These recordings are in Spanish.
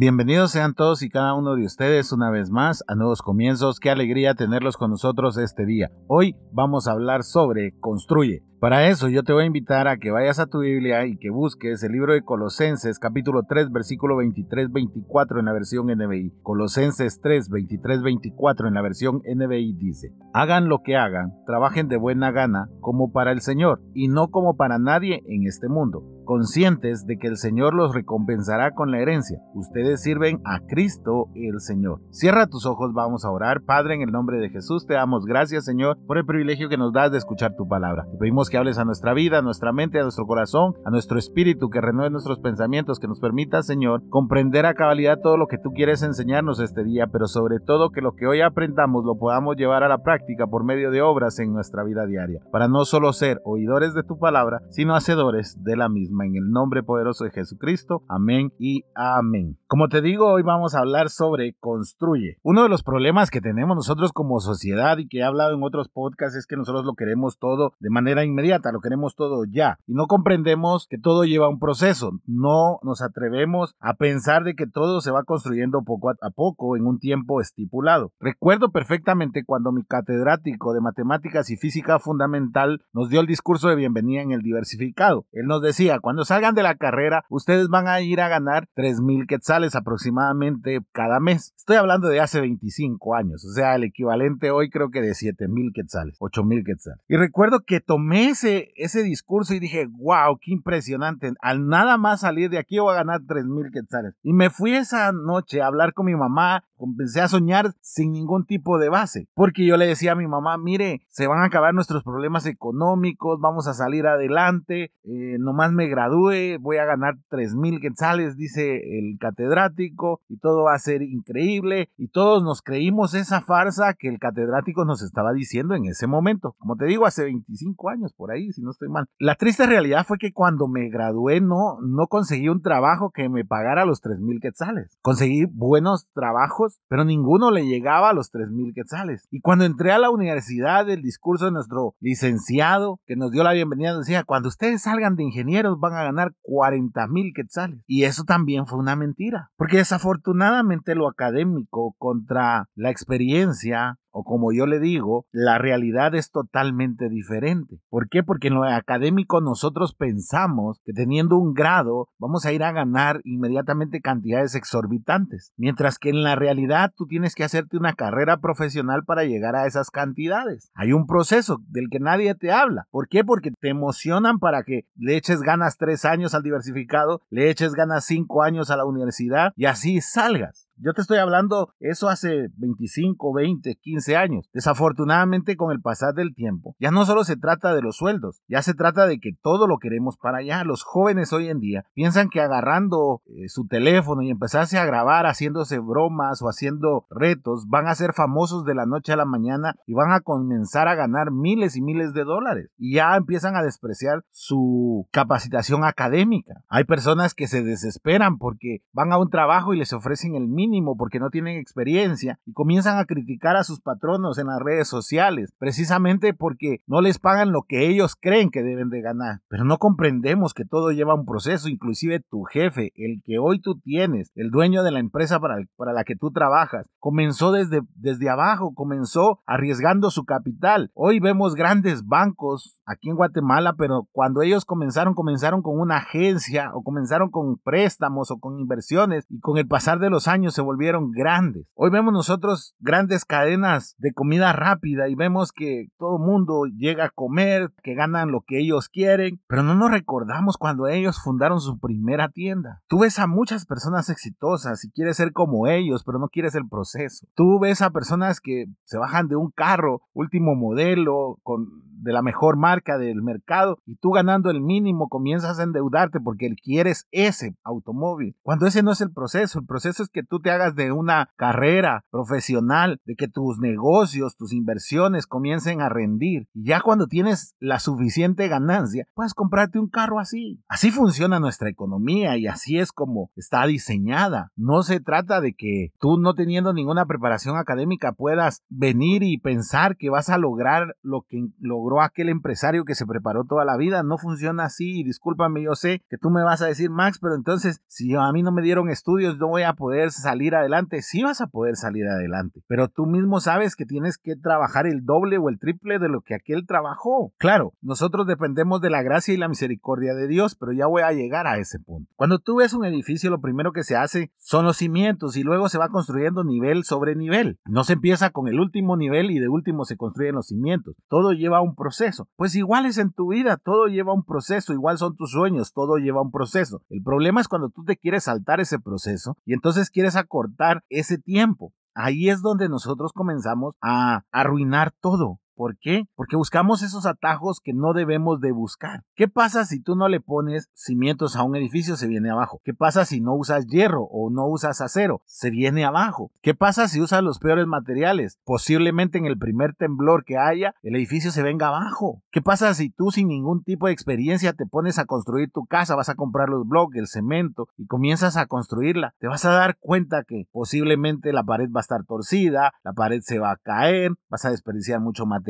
Bienvenidos sean todos y cada uno de ustedes una vez más a Nuevos Comienzos. Qué alegría tenerlos con nosotros este día. Hoy vamos a hablar sobre Construye. Para eso yo te voy a invitar a que vayas a tu Biblia y que busques el libro de Colosenses capítulo 3 versículo 23-24 en la versión NBI. Colosenses 3 23-24 en la versión NBI dice, hagan lo que hagan, trabajen de buena gana como para el Señor y no como para nadie en este mundo conscientes de que el Señor los recompensará con la herencia. Ustedes sirven a Cristo el Señor. Cierra tus ojos, vamos a orar. Padre, en el nombre de Jesús, te damos gracias, Señor, por el privilegio que nos das de escuchar tu palabra. Te pedimos que hables a nuestra vida, a nuestra mente, a nuestro corazón, a nuestro espíritu, que renueve nuestros pensamientos, que nos permita, Señor, comprender a cabalidad todo lo que tú quieres enseñarnos este día, pero sobre todo que lo que hoy aprendamos lo podamos llevar a la práctica por medio de obras en nuestra vida diaria, para no solo ser oidores de tu palabra, sino hacedores de la misma en el nombre poderoso de Jesucristo. Amén y amén. Como te digo, hoy vamos a hablar sobre construye. Uno de los problemas que tenemos nosotros como sociedad y que he hablado en otros podcasts es que nosotros lo queremos todo de manera inmediata, lo queremos todo ya. Y no comprendemos que todo lleva un proceso. No nos atrevemos a pensar de que todo se va construyendo poco a poco en un tiempo estipulado. Recuerdo perfectamente cuando mi catedrático de matemáticas y física fundamental nos dio el discurso de bienvenida en el diversificado. Él nos decía, cuando salgan de la carrera, ustedes van a ir a ganar 3 mil quetzales aproximadamente cada mes. Estoy hablando de hace 25 años, o sea, el equivalente hoy creo que de 7 mil quetzales, 8 mil quetzales. Y recuerdo que tomé ese, ese discurso y dije, wow, qué impresionante. Al nada más salir de aquí voy a ganar 3 mil quetzales. Y me fui esa noche a hablar con mi mamá comencé a soñar sin ningún tipo de base, porque yo le decía a mi mamá, mire, se van a acabar nuestros problemas económicos, vamos a salir adelante, eh, nomás me gradúe, voy a ganar 3 mil quetzales, dice el catedrático, y todo va a ser increíble, y todos nos creímos esa farsa que el catedrático nos estaba diciendo en ese momento, como te digo, hace 25 años por ahí, si no estoy mal. La triste realidad fue que cuando me gradué no, no conseguí un trabajo que me pagara los 3 mil quetzales, conseguí buenos trabajos, pero ninguno le llegaba a los 3 mil quetzales. Y cuando entré a la universidad, el discurso de nuestro licenciado que nos dio la bienvenida decía, cuando ustedes salgan de ingenieros van a ganar 40 mil quetzales. Y eso también fue una mentira, porque desafortunadamente lo académico contra la experiencia o como yo le digo, la realidad es totalmente diferente. ¿Por qué? Porque en lo académico nosotros pensamos que teniendo un grado vamos a ir a ganar inmediatamente cantidades exorbitantes, mientras que en la realidad tú tienes que hacerte una carrera profesional para llegar a esas cantidades. Hay un proceso del que nadie te habla. ¿Por qué? Porque te emocionan para que le eches ganas tres años al diversificado, le eches ganas cinco años a la universidad y así salgas. Yo te estoy hablando eso hace 25, 20, 15 años. Desafortunadamente con el pasar del tiempo, ya no solo se trata de los sueldos, ya se trata de que todo lo queremos para allá. Los jóvenes hoy en día piensan que agarrando eh, su teléfono y empezarse a grabar haciéndose bromas o haciendo retos, van a ser famosos de la noche a la mañana y van a comenzar a ganar miles y miles de dólares. Y ya empiezan a despreciar su capacitación académica. Hay personas que se desesperan porque van a un trabajo y les ofrecen el mínimo porque no tienen experiencia y comienzan a criticar a sus patronos en las redes sociales, precisamente porque no les pagan lo que ellos creen que deben de ganar. Pero no comprendemos que todo lleva un proceso, inclusive tu jefe, el que hoy tú tienes, el dueño de la empresa para, para la que tú trabajas, comenzó desde, desde abajo, comenzó arriesgando su capital. Hoy vemos grandes bancos aquí en Guatemala, pero cuando ellos comenzaron, comenzaron con una agencia o comenzaron con préstamos o con inversiones y con el pasar de los años se volvieron grandes. Hoy vemos nosotros grandes cadenas de comida rápida y vemos que todo mundo llega a comer, que ganan lo que ellos quieren, pero no nos recordamos cuando ellos fundaron su primera tienda. Tú ves a muchas personas exitosas y quieres ser como ellos, pero no quieres el proceso. Tú ves a personas que se bajan de un carro último modelo con de la mejor marca del mercado y tú ganando el mínimo comienzas a endeudarte porque quieres ese automóvil. Cuando ese no es el proceso, el proceso es que tú te hagas de una carrera profesional, de que tus negocios, tus inversiones comiencen a rendir. Y ya cuando tienes la suficiente ganancia, puedes comprarte un carro así. Así funciona nuestra economía y así es como está diseñada. No se trata de que tú no teniendo ninguna preparación académica puedas venir y pensar que vas a lograr lo que logró aquel empresario que se preparó toda la vida. No funciona así. Discúlpame, yo sé que tú me vas a decir, Max, pero entonces si a mí no me dieron estudios, no voy a poder salir adelante. Sí vas a poder salir adelante, pero tú mismo sabes que tienes que trabajar el doble o el triple de lo que aquel trabajó. Claro, nosotros dependemos de la gracia y la misericordia de Dios, pero ya voy a llegar a ese punto. Cuando tú ves un edificio, lo primero que se hace son los cimientos y luego se va construyendo nivel sobre nivel. No se empieza con el último nivel y de último se construyen los cimientos. Todo lleva un proceso. Pues igual es en tu vida, todo lleva un proceso, igual son tus sueños, todo lleva un proceso. El problema es cuando tú te quieres saltar ese proceso y entonces quieres acortar ese tiempo. Ahí es donde nosotros comenzamos a arruinar todo. ¿Por qué? Porque buscamos esos atajos que no debemos de buscar. ¿Qué pasa si tú no le pones cimientos a un edificio? Se viene abajo. ¿Qué pasa si no usas hierro o no usas acero? Se viene abajo. ¿Qué pasa si usas los peores materiales? Posiblemente en el primer temblor que haya, el edificio se venga abajo. ¿Qué pasa si tú sin ningún tipo de experiencia te pones a construir tu casa, vas a comprar los bloques, el cemento y comienzas a construirla? Te vas a dar cuenta que posiblemente la pared va a estar torcida, la pared se va a caer, vas a desperdiciar mucho material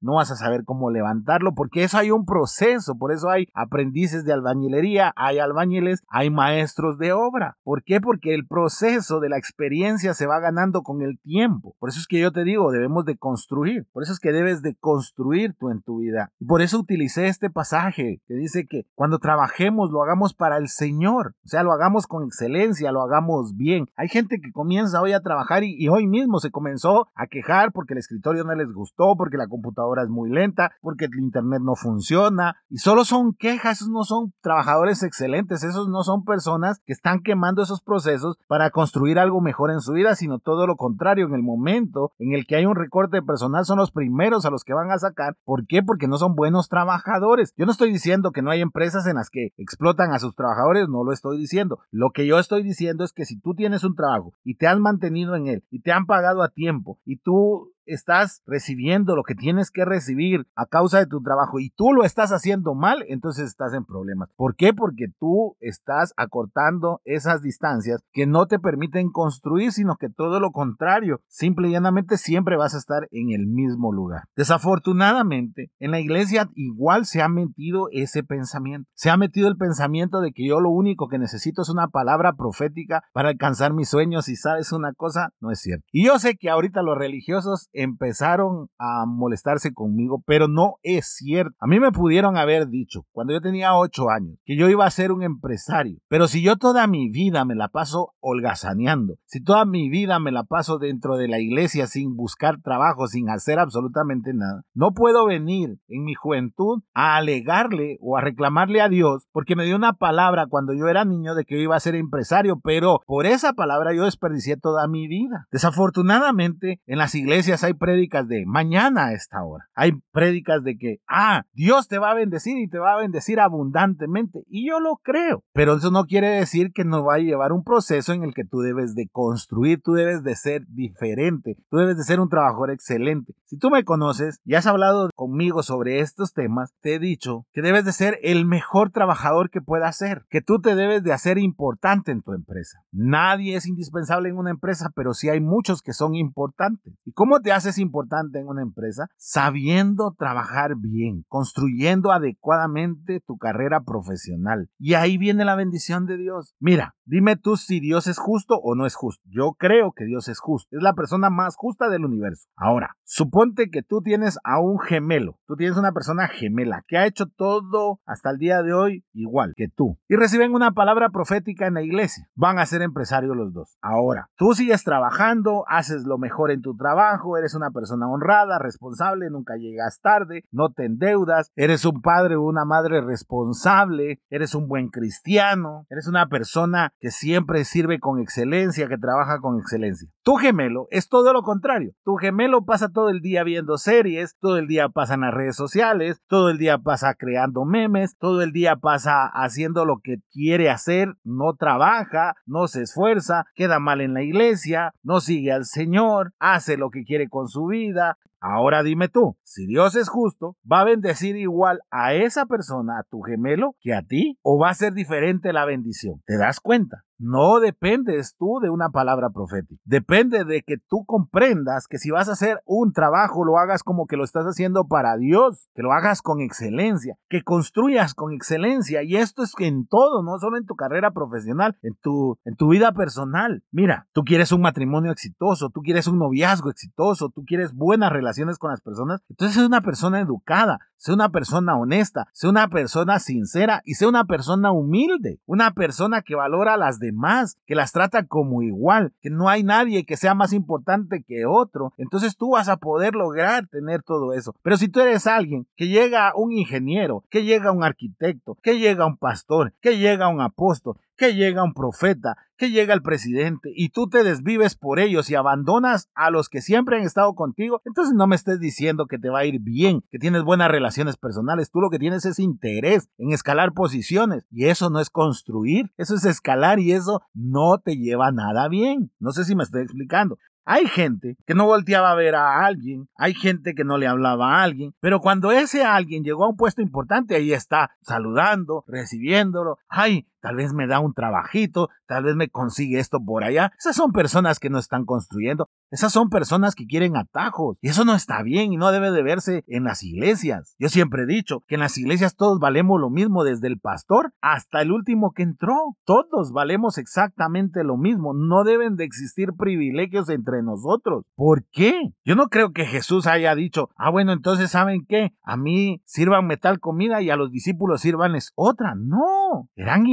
no vas a saber cómo levantarlo, porque eso hay un proceso, por eso hay aprendices de albañilería, hay albañiles, hay maestros de obra. ¿Por qué? Porque el proceso de la experiencia se va ganando con el tiempo. Por eso es que yo te digo, debemos de construir, por eso es que debes de construir tú en tu vida. Y por eso utilicé este pasaje que dice que cuando trabajemos lo hagamos para el Señor, o sea, lo hagamos con excelencia, lo hagamos bien. Hay gente que comienza hoy a trabajar y, y hoy mismo se comenzó a quejar porque el escritorio no les gustó, porque la computadora es muy lenta, porque el internet no funciona y solo son quejas, esos no son trabajadores excelentes, esos no son personas que están quemando esos procesos para construir algo mejor en su vida, sino todo lo contrario, en el momento en el que hay un recorte de personal son los primeros a los que van a sacar. ¿Por qué? Porque no son buenos trabajadores. Yo no estoy diciendo que no hay empresas en las que explotan a sus trabajadores, no lo estoy diciendo. Lo que yo estoy diciendo es que si tú tienes un trabajo y te has mantenido en él y te han pagado a tiempo y tú estás recibiendo lo que tienes que recibir a causa de tu trabajo y tú lo estás haciendo mal, entonces estás en problemas. ¿Por qué? Porque tú estás acortando esas distancias que no te permiten construir, sino que todo lo contrario, simple y llanamente siempre vas a estar en el mismo lugar. Desafortunadamente, en la iglesia igual se ha metido ese pensamiento. Se ha metido el pensamiento de que yo lo único que necesito es una palabra profética para alcanzar mis sueños y sabes una cosa, no es cierto. Y yo sé que ahorita los religiosos empezaron a molestarse conmigo, pero no es cierto. A mí me pudieron haber dicho, cuando yo tenía 8 años, que yo iba a ser un empresario. Pero si yo toda mi vida me la paso holgazaneando, si toda mi vida me la paso dentro de la iglesia sin buscar trabajo, sin hacer absolutamente nada, no puedo venir en mi juventud a alegarle o a reclamarle a Dios porque me dio una palabra cuando yo era niño de que yo iba a ser empresario, pero por esa palabra yo desperdicié toda mi vida. Desafortunadamente, en las iglesias hay prédicas de mañana a esta hora. Hay prédicas de que, ah, Dios te va a bendecir y te va a bendecir abundantemente. Y yo lo creo. Pero eso no quiere decir que no va a llevar un proceso en el que tú debes de construir, tú debes de ser diferente, tú debes de ser un trabajador excelente. Si tú me conoces y has hablado conmigo sobre estos temas, te he dicho que debes de ser el mejor trabajador que puedas ser, que tú te debes de hacer importante en tu empresa. Nadie es indispensable en una empresa, pero sí hay muchos que son importantes. ¿Y cómo te haces importante en una empresa? Sabiendo trabajar bien, construyendo adecuadamente tu carrera profesional. Y ahí viene la bendición de Dios. Mira, dime tú si Dios es justo o no es justo. Yo creo que Dios es justo. Es la persona más justa del universo. Ahora, suponte que tú tienes a un gemelo. Tú tienes una persona gemela que ha hecho todo hasta el día de hoy igual que tú. Y reciben una palabra profética en la iglesia. Van a ser empresarios los dos. Ahora, tú sigues trabajando, haces lo mejor en tu trabajo, eres una persona honrada, responsable, nunca llegas tarde, no te endeudas, eres un padre o una madre responsable, eres un buen cristiano, eres una persona que siempre sirve con excelencia, que trabaja con excelencia. Tu gemelo es todo lo contrario. Tu gemelo pasa todo el día viendo series, todo el día pasa en las redes sociales, todo el día pasa creando memes, todo el día pasa haciendo lo que quiere hacer, no trabaja, no se esfuerza, queda mal en la iglesia, no sigue al Señor, hace lo que quiere con su vida, Ahora dime tú, si Dios es justo, ¿va a bendecir igual a esa persona, a tu gemelo, que a ti? ¿O va a ser diferente la bendición? ¿Te das cuenta? No dependes tú de una palabra profética. Depende de que tú comprendas que si vas a hacer un trabajo, lo hagas como que lo estás haciendo para Dios, que lo hagas con excelencia, que construyas con excelencia. Y esto es que en todo, no solo en tu carrera profesional, en tu, en tu vida personal. Mira, tú quieres un matrimonio exitoso, tú quieres un noviazgo exitoso, tú quieres buenas relaciones con las personas. Entonces es una persona educada, sé una persona honesta, sé una persona sincera y sé una persona humilde, una persona que valora las demás, que las trata como igual, que no hay nadie que sea más importante que otro. Entonces tú vas a poder lograr tener todo eso. Pero si tú eres alguien que llega un ingeniero, que llega un arquitecto, que llega un pastor, que llega un apóstol, que llega un profeta, que llega el presidente y tú te desvives por ellos y abandonas a los que siempre han estado contigo, entonces no me estés diciendo que te va a ir bien, que tienes buenas relaciones personales, tú lo que tienes es interés en escalar posiciones y eso no es construir, eso es escalar y eso no te lleva nada bien. No sé si me estoy explicando. Hay gente que no volteaba a ver a alguien, hay gente que no le hablaba a alguien, pero cuando ese alguien llegó a un puesto importante, ahí está saludando, recibiéndolo, ay, tal vez me da un trabajito, tal vez me consigue esto por allá. Esas son personas que no están construyendo, esas son personas que quieren atajos y eso no está bien y no debe de verse en las iglesias. Yo siempre he dicho que en las iglesias todos valemos lo mismo desde el pastor hasta el último que entró. Todos valemos exactamente lo mismo. No deben de existir privilegios entre nosotros. ¿Por qué? Yo no creo que Jesús haya dicho, ah bueno, entonces ¿saben qué? A mí sírvanme tal comida y a los discípulos sírvanles otra. No, eran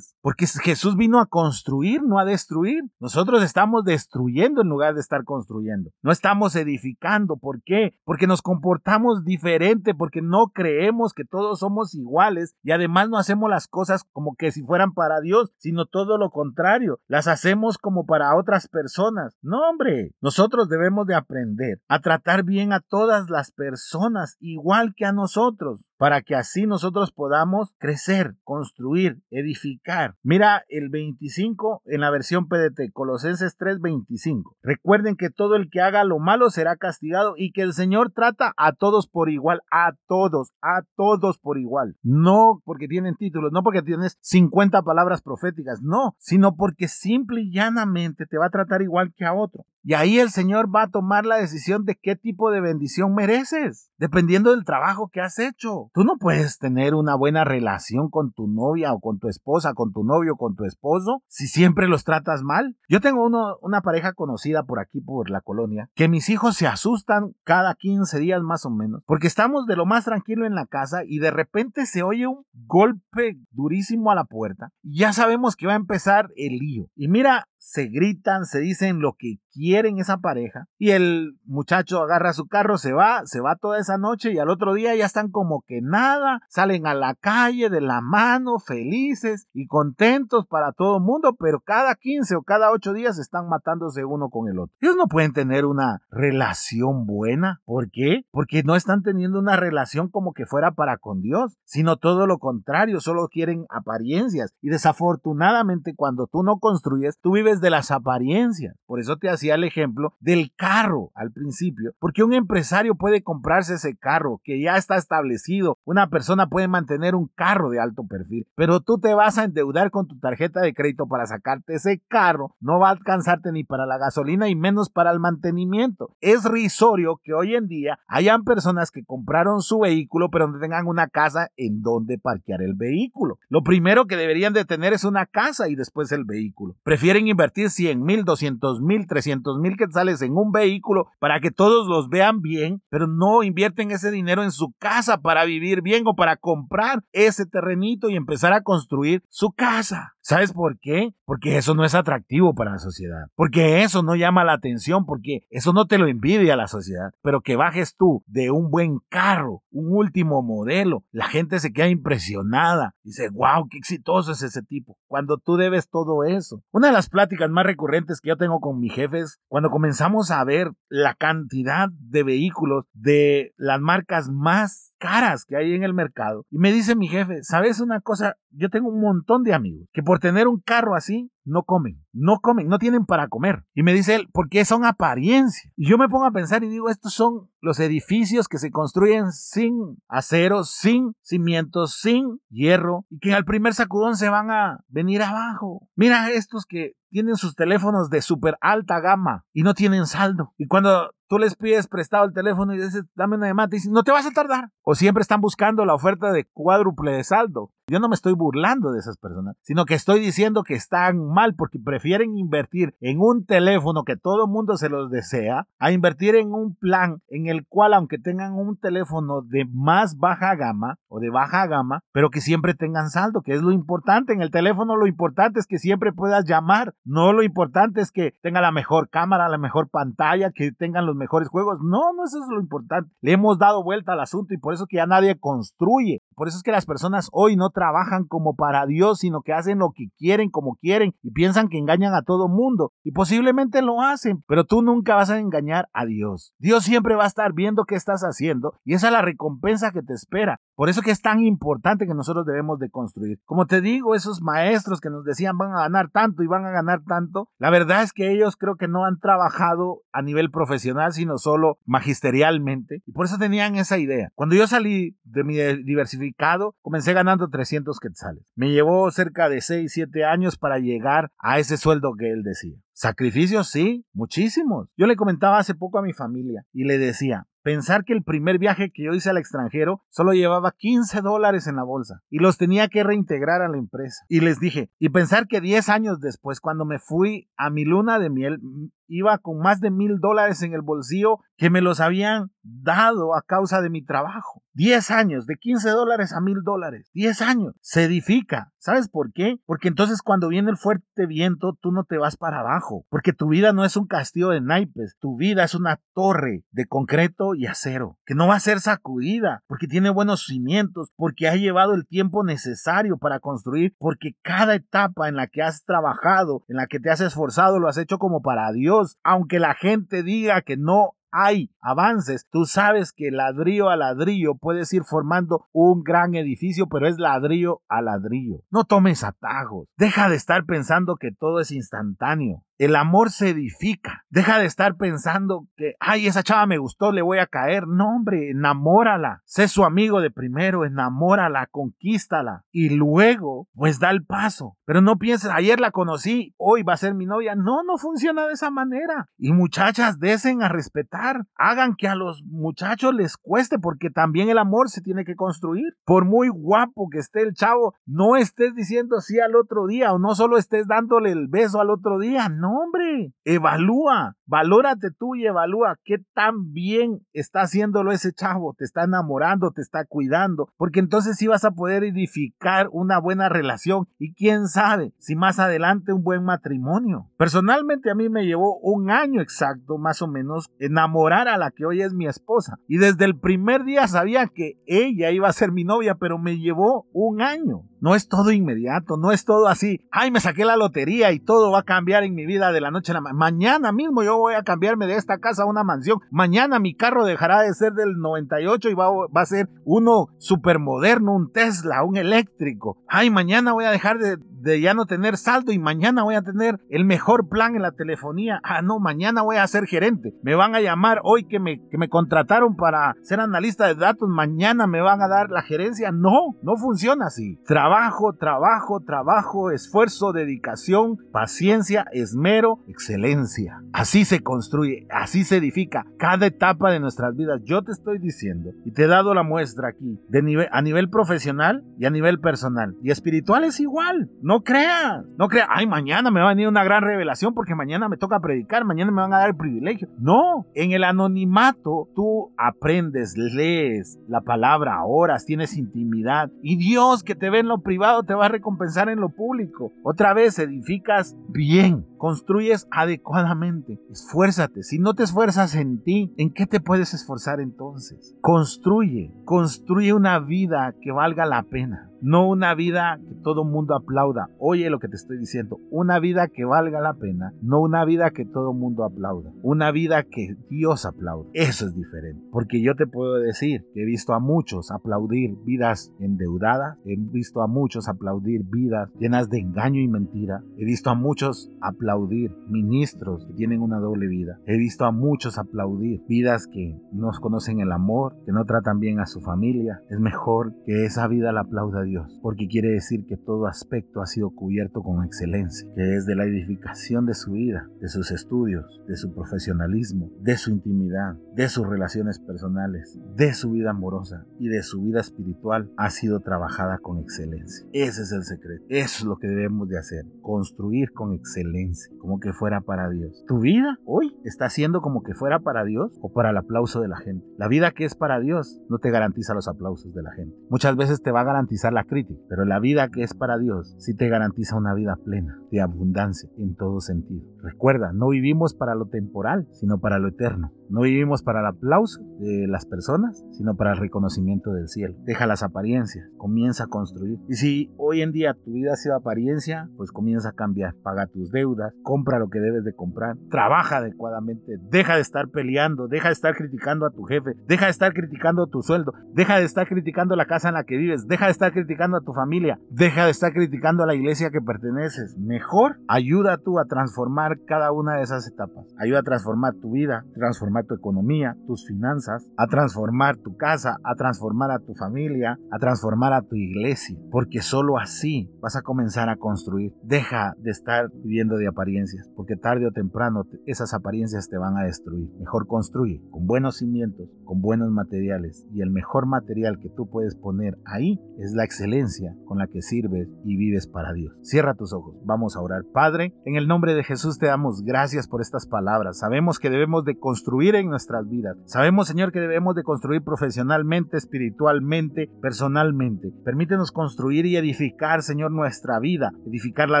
Porque Jesús vino a construir, no a destruir. Nosotros estamos destruyendo en lugar de estar construyendo. No estamos edificando. ¿Por qué? Porque nos comportamos diferente, porque no creemos que todos somos iguales y además no hacemos las cosas como que si fueran para Dios, sino todo lo contrario. Las hacemos como para otras personas. No, hombre, nosotros debemos de aprender a tratar bien a todas las personas igual que a nosotros para que así nosotros podamos crecer, construir, edificar. Mira el 25 en la versión PDT, Colosenses 3:25. Recuerden que todo el que haga lo malo será castigado y que el Señor trata a todos por igual, a todos, a todos por igual. No porque tienen títulos, no porque tienes 50 palabras proféticas, no, sino porque simple y llanamente te va a tratar igual que a otro. Y ahí el Señor va a tomar la decisión de qué tipo de bendición mereces, dependiendo del trabajo que has hecho. Tú no puedes tener una buena relación con tu novia o con tu esposa, con tu novio o con tu esposo, si siempre los tratas mal. Yo tengo una pareja conocida por aquí, por la colonia, que mis hijos se asustan cada 15 días más o menos, porque estamos de lo más tranquilo en la casa y de repente se oye un golpe durísimo a la puerta. Y ya sabemos que va a empezar el lío. Y mira, se gritan, se dicen lo que quieren esa pareja y el muchacho agarra su carro, se va, se va toda esa noche y al otro día ya están como que nada, salen a la calle de la mano, felices y contentos para todo el mundo, pero cada 15 o cada 8 días están matándose uno con el otro. Ellos no pueden tener una relación buena. ¿Por qué? Porque no están teniendo una relación como que fuera para con Dios, sino todo lo contrario, solo quieren apariencias y desafortunadamente cuando tú no construyes, tú vives de las apariencias. Por eso te hacía el ejemplo del carro al principio, porque un empresario puede comprarse ese carro que ya está establecido. Una persona puede mantener un carro de alto perfil, pero tú te vas a endeudar con tu tarjeta de crédito para sacarte ese carro. No va a alcanzarte ni para la gasolina y menos para el mantenimiento. Es risorio que hoy en día hayan personas que compraron su vehículo pero no tengan una casa en donde parquear el vehículo. Lo primero que deberían de tener es una casa y después el vehículo. Prefieren invertir invertir 100 mil, 200 mil, 300 mil quetzales en un vehículo para que todos los vean bien, pero no invierten ese dinero en su casa para vivir bien o para comprar ese terrenito y empezar a construir su casa. ¿Sabes por qué? Porque eso no es atractivo para la sociedad. Porque eso no llama la atención, porque eso no te lo envidia la sociedad. Pero que bajes tú de un buen carro, un último modelo, la gente se queda impresionada. Dice, wow, qué exitoso es ese tipo. Cuando tú debes todo eso. Una de las pláticas pláticas más recurrentes que yo tengo con mi jefe es cuando comenzamos a ver la cantidad de vehículos de las marcas más caras que hay en el mercado. Y me dice mi jefe, ¿sabes una cosa? Yo tengo un montón de amigos que por tener un carro así no comen, no comen, no tienen para comer. Y me dice él, porque son apariencias. Y yo me pongo a pensar y digo, estos son los edificios que se construyen sin acero, sin cimientos, sin hierro, y que al primer sacudón se van a venir abajo. Mira estos que tienen sus teléfonos de súper alta gama y no tienen saldo. Y cuando tú les pides prestado el teléfono y dices, dame una llamada, te dicen, no te vas a tardar. O siempre están buscando la oferta de cuádruple de saldo. Yo no me estoy burlando de esas personas, sino que estoy diciendo que están mal porque prefieren invertir en un teléfono que todo mundo se los desea, a invertir en un plan en el cual, aunque tengan un teléfono de más baja gama o de baja gama, pero que siempre tengan saldo, que es lo importante. En el teléfono lo importante es que siempre puedas llamar, no lo importante es que tenga la mejor cámara, la mejor pantalla, que tengan los mejores juegos. No, no eso es lo importante. Le hemos dado vuelta al asunto y por eso que ya nadie construye. Por eso es que las personas hoy no trabajan como para Dios, sino que hacen lo que quieren, como quieren, y piensan que engañan a todo mundo. Y posiblemente lo hacen, pero tú nunca vas a engañar a Dios. Dios siempre va a estar viendo qué estás haciendo, y esa es la recompensa que te espera. Por eso que es tan importante que nosotros debemos de construir. Como te digo, esos maestros que nos decían van a ganar tanto y van a ganar tanto, la verdad es que ellos creo que no han trabajado a nivel profesional, sino solo magisterialmente. Y por eso tenían esa idea. Cuando yo salí de mi diversificado, comencé ganando 300 quetzales. Me llevó cerca de 6, 7 años para llegar a ese sueldo que él decía. Sacrificios, sí, muchísimos. Yo le comentaba hace poco a mi familia y le decía, Pensar que el primer viaje que yo hice al extranjero solo llevaba 15 dólares en la bolsa y los tenía que reintegrar a la empresa. Y les dije, y pensar que 10 años después, cuando me fui a mi luna de miel, iba con más de mil dólares en el bolsillo que me los habían dado a causa de mi trabajo. 10 años, de 15 dólares a mil dólares. 10 años. Se edifica. ¿Sabes por qué? Porque entonces cuando viene el fuerte viento, tú no te vas para abajo. Porque tu vida no es un castillo de naipes. Tu vida es una torre de concreto y acero. Que no va a ser sacudida. Porque tiene buenos cimientos. Porque ha llevado el tiempo necesario para construir. Porque cada etapa en la que has trabajado, en la que te has esforzado, lo has hecho como para Dios. Aunque la gente diga que no hay avances. Tú sabes que ladrillo a ladrillo puedes ir formando un gran edificio, pero es ladrillo a ladrillo. No tomes atajos. Deja de estar pensando que todo es instantáneo. El amor se edifica. Deja de estar pensando que, ay, esa chava me gustó, le voy a caer. No, hombre, enamórala. Sé su amigo de primero, enamórala, conquístala. Y luego, pues da el paso. Pero no pienses, ayer la conocí, hoy va a ser mi novia. No, no funciona de esa manera. Y muchachas, desen a respetar. Hagan que a los muchachos les cueste, porque también el amor se tiene que construir. Por muy guapo que esté el chavo, no estés diciendo sí al otro día o no solo estés dándole el beso al otro día. Hombre, evalúa, valórate tú y evalúa qué tan bien está haciéndolo ese chavo, te está enamorando, te está cuidando, porque entonces sí vas a poder edificar una buena relación y quién sabe si más adelante un buen matrimonio. Personalmente a mí me llevó un año exacto, más o menos, enamorar a la que hoy es mi esposa y desde el primer día sabía que ella iba a ser mi novia, pero me llevó un año. No es todo inmediato, no es todo así, ay, me saqué la lotería y todo va a cambiar en mi vida de la noche a la mañana. Mañana mismo yo voy a cambiarme de esta casa a una mansión. Mañana mi carro dejará de ser del 98 y va, a ser uno super moderno, un Tesla, un eléctrico. Ay, mañana voy a dejar de, de ya no tener saldo y mañana voy a tener el mejor plan en la telefonía. Ah, no, mañana voy a ser gerente. Me van a llamar hoy que me, que me contrataron para ser analista de datos. Mañana me van a dar la gerencia. No, no funciona así. Trabajo, trabajo, trabajo, esfuerzo, dedicación, paciencia, esmero, excelencia. Así se construye, así se edifica cada etapa de nuestras vidas. Yo te estoy diciendo y te he dado la muestra aquí de a nivel profesional y a nivel personal. Y espiritual es igual. No creas, no creas, ay, mañana me va a venir una gran revelación porque mañana me toca predicar, mañana me van a dar el privilegio. No, en el anonimato tú aprendes, lees la palabra, oras, tienes intimidad y Dios que te ve en lo privado te va a recompensar en lo público. Otra vez edificas bien, construyes adecuadamente. Esfuérzate. Si no te esfuerzas en ti, ¿en qué te puedes esforzar entonces? Construye, construye una vida que valga la pena. No una vida que todo mundo aplauda. Oye lo que te estoy diciendo, una vida que valga la pena, no una vida que todo mundo aplauda, una vida que Dios aplaude. Eso es diferente, porque yo te puedo decir que he visto a muchos aplaudir vidas endeudadas, he visto a muchos aplaudir vidas llenas de engaño y mentira, he visto a muchos aplaudir ministros que tienen una doble vida, he visto a muchos aplaudir vidas que no conocen el amor, que no tratan bien a su familia. Es mejor que esa vida la aplauda Dios, porque quiere decir que todo aspecto ha sido cubierto con excelencia, que es de la edificación de su vida, de sus estudios, de su profesionalismo, de su intimidad, de sus relaciones personales, de su vida amorosa y de su vida espiritual ha sido trabajada con excelencia. Ese es el secreto. Eso es lo que debemos de hacer. Construir con excelencia, como que fuera para Dios. ¿Tu vida hoy está siendo como que fuera para Dios o para el aplauso de la gente? La vida que es para Dios no te garantiza los aplausos de la gente. Muchas veces te va a garantizar la crítica, pero la vida que es para Dios sí te garantiza una vida plena, de abundancia en todo sentido. Recuerda, no vivimos para lo temporal, sino para lo eterno. No vivimos para el aplauso de las personas, sino para el reconocimiento del cielo. Deja las apariencias, comienza a construir. Y si hoy en día tu vida ha sido apariencia, pues comienza a cambiar. Paga tus deudas, compra lo que debes de comprar, trabaja adecuadamente, deja de estar peleando, deja de estar criticando a tu jefe, deja de estar criticando tu sueldo, deja de estar criticando la casa en la que vives, deja de estar criticando a tu familia, deja de estar criticando a la iglesia que perteneces. Mejor ayuda tú a transformar cada una de esas etapas. Ayuda a transformar tu vida, transformar tu economía, tus finanzas, a transformar tu casa, a transformar a tu familia, a transformar a tu iglesia. Porque solo así vas a comenzar a construir. Deja de estar viviendo de apariencias, porque tarde o temprano esas apariencias te van a destruir. Mejor construye con buenos cimientos, con buenos materiales. Y el mejor material que tú puedes poner ahí es la excelencia con la que sirves y vives para Dios. Cierra tus ojos. Vamos a orar. Padre, en el nombre de Jesús te damos gracias por estas palabras. Sabemos que debemos de construir en nuestras vidas. Sabemos, Señor, que debemos de construir profesionalmente, espiritualmente, personalmente. Permítenos construir y edificar, Señor, nuestra vida, edificar la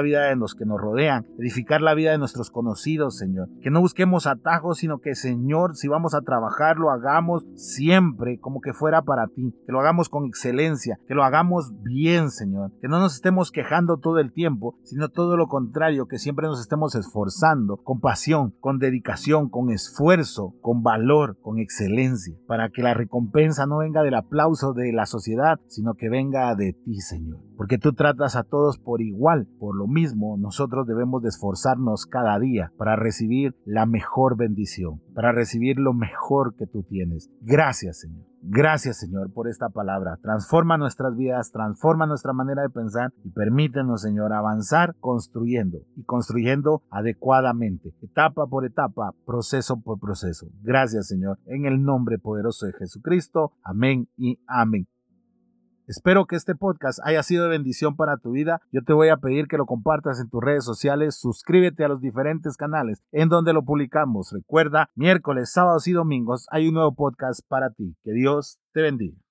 vida de los que nos rodean, edificar la vida de nuestros conocidos, Señor. Que no busquemos atajos, sino que, Señor, si vamos a trabajar, lo hagamos siempre como que fuera para ti, que lo hagamos con excelencia, que lo hagamos bien, Señor, que no nos estemos quejando todo el tiempo, sino todo lo contrario, que siempre nos estemos esforzando con pasión, con dedicación, con esfuerzo, con valor, con excelencia, para que la recompensa no venga del aplauso de la sociedad, sino que venga de ti, Señor. Porque tú tratas a todos por igual, por lo mismo nosotros debemos de esforzarnos cada día para recibir la mejor bendición, para recibir lo mejor que tú tienes. Gracias, Señor. Gracias Señor por esta palabra. Transforma nuestras vidas, transforma nuestra manera de pensar y permítenos Señor avanzar construyendo y construyendo adecuadamente, etapa por etapa, proceso por proceso. Gracias Señor, en el nombre poderoso de Jesucristo. Amén y amén. Espero que este podcast haya sido de bendición para tu vida. Yo te voy a pedir que lo compartas en tus redes sociales. Suscríbete a los diferentes canales en donde lo publicamos. Recuerda, miércoles, sábados y domingos hay un nuevo podcast para ti. Que Dios te bendiga.